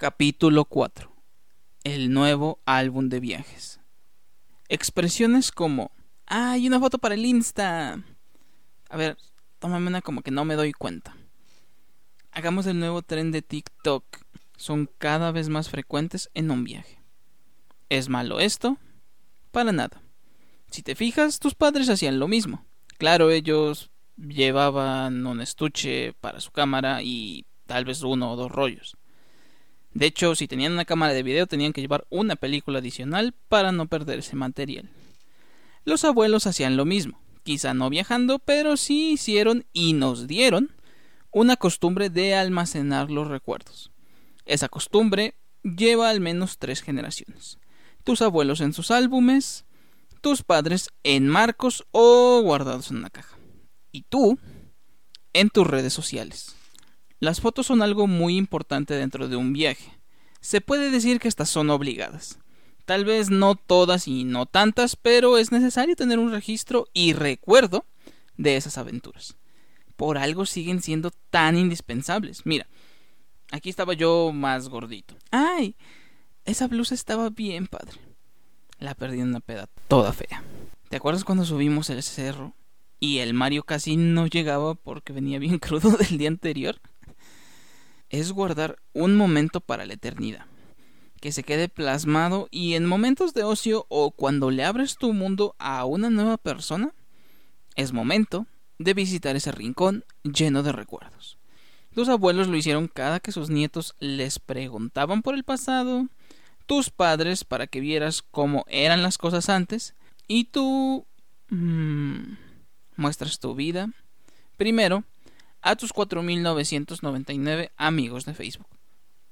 Capítulo 4. El nuevo álbum de viajes. Expresiones como ¡Ay, una foto para el Insta! A ver, tómame una como que no me doy cuenta. Hagamos el nuevo tren de TikTok. Son cada vez más frecuentes en un viaje. ¿Es malo esto? Para nada. Si te fijas, tus padres hacían lo mismo. Claro, ellos llevaban un estuche para su cámara y tal vez uno o dos rollos. De hecho, si tenían una cámara de video tenían que llevar una película adicional para no perder ese material. Los abuelos hacían lo mismo, quizá no viajando, pero sí hicieron y nos dieron una costumbre de almacenar los recuerdos. Esa costumbre lleva al menos tres generaciones. Tus abuelos en sus álbumes, tus padres en marcos o guardados en una caja. Y tú en tus redes sociales. Las fotos son algo muy importante dentro de un viaje. Se puede decir que estas son obligadas. Tal vez no todas y no tantas, pero es necesario tener un registro y recuerdo de esas aventuras. Por algo siguen siendo tan indispensables. Mira, aquí estaba yo más gordito. ¡Ay! Esa blusa estaba bien padre. La perdí en una peda toda fea. ¿Te acuerdas cuando subimos el cerro y el Mario casi no llegaba porque venía bien crudo del día anterior? Es guardar un momento para la eternidad, que se quede plasmado y en momentos de ocio o cuando le abres tu mundo a una nueva persona, es momento de visitar ese rincón lleno de recuerdos. Tus abuelos lo hicieron cada que sus nietos les preguntaban por el pasado, tus padres para que vieras cómo eran las cosas antes y tú mmm, muestras tu vida primero a tus 4.999 amigos de Facebook,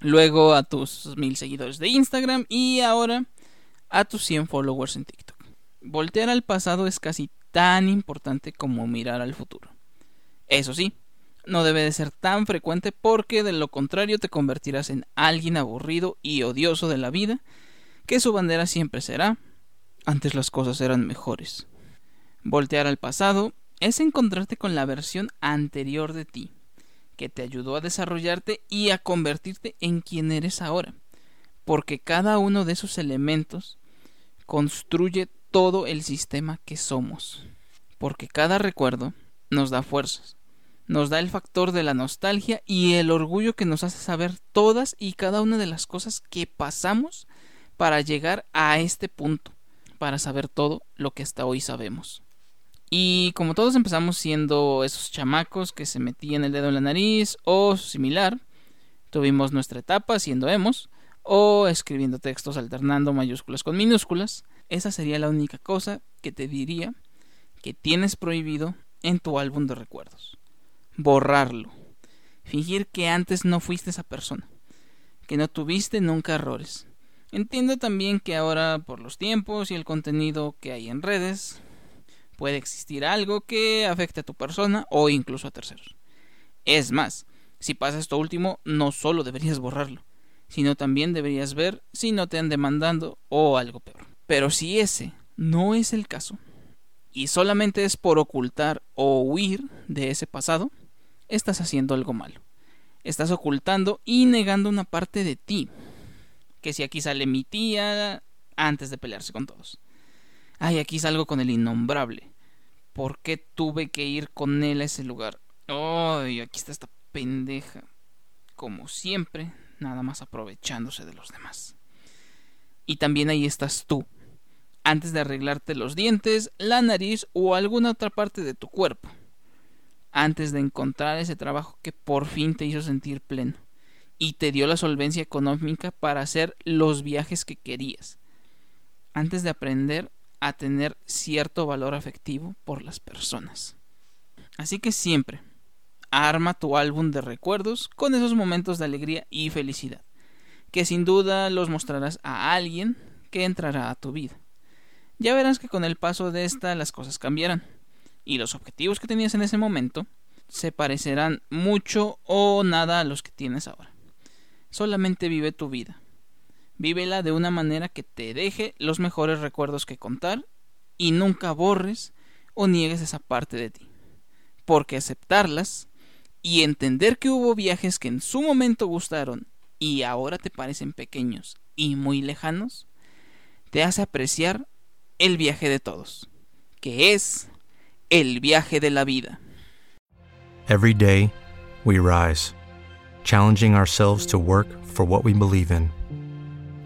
luego a tus 1.000 seguidores de Instagram y ahora a tus 100 followers en TikTok. Voltear al pasado es casi tan importante como mirar al futuro. Eso sí, no debe de ser tan frecuente porque de lo contrario te convertirás en alguien aburrido y odioso de la vida, que su bandera siempre será antes las cosas eran mejores. Voltear al pasado es encontrarte con la versión anterior de ti, que te ayudó a desarrollarte y a convertirte en quien eres ahora, porque cada uno de esos elementos construye todo el sistema que somos, porque cada recuerdo nos da fuerzas, nos da el factor de la nostalgia y el orgullo que nos hace saber todas y cada una de las cosas que pasamos para llegar a este punto, para saber todo lo que hasta hoy sabemos. Y como todos empezamos siendo esos chamacos que se metían el dedo en la nariz o similar, tuvimos nuestra etapa siendo emos o escribiendo textos alternando mayúsculas con minúsculas, esa sería la única cosa que te diría que tienes prohibido en tu álbum de recuerdos borrarlo. Fingir que antes no fuiste esa persona, que no tuviste nunca errores. Entiendo también que ahora, por los tiempos y el contenido que hay en redes, puede existir algo que afecte a tu persona o incluso a terceros. Es más, si pasa esto último, no solo deberías borrarlo, sino también deberías ver si no te han demandando o algo peor. Pero si ese no es el caso, y solamente es por ocultar o huir de ese pasado, estás haciendo algo malo. Estás ocultando y negando una parte de ti. Que si aquí sale mi tía antes de pelearse con todos. Ay, aquí salgo con el innombrable. ¿Por qué tuve que ir con él a ese lugar? Ay, aquí está esta pendeja. Como siempre, nada más aprovechándose de los demás. Y también ahí estás tú, antes de arreglarte los dientes, la nariz o alguna otra parte de tu cuerpo antes de encontrar ese trabajo que por fin te hizo sentir pleno y te dio la solvencia económica para hacer los viajes que querías, antes de aprender a tener cierto valor afectivo por las personas. Así que siempre, arma tu álbum de recuerdos con esos momentos de alegría y felicidad, que sin duda los mostrarás a alguien que entrará a tu vida. Ya verás que con el paso de esta las cosas cambiarán y los objetivos que tenías en ese momento se parecerán mucho o nada a los que tienes ahora. Solamente vive tu vida. Vívela de una manera que te deje los mejores recuerdos que contar y nunca borres o niegues esa parte de ti. Porque aceptarlas y entender que hubo viajes que en su momento gustaron y ahora te parecen pequeños y muy lejanos, te hace apreciar el viaje de todos, que es el viaje de la vida. Every day, we rise, challenging ourselves to work for what we believe in.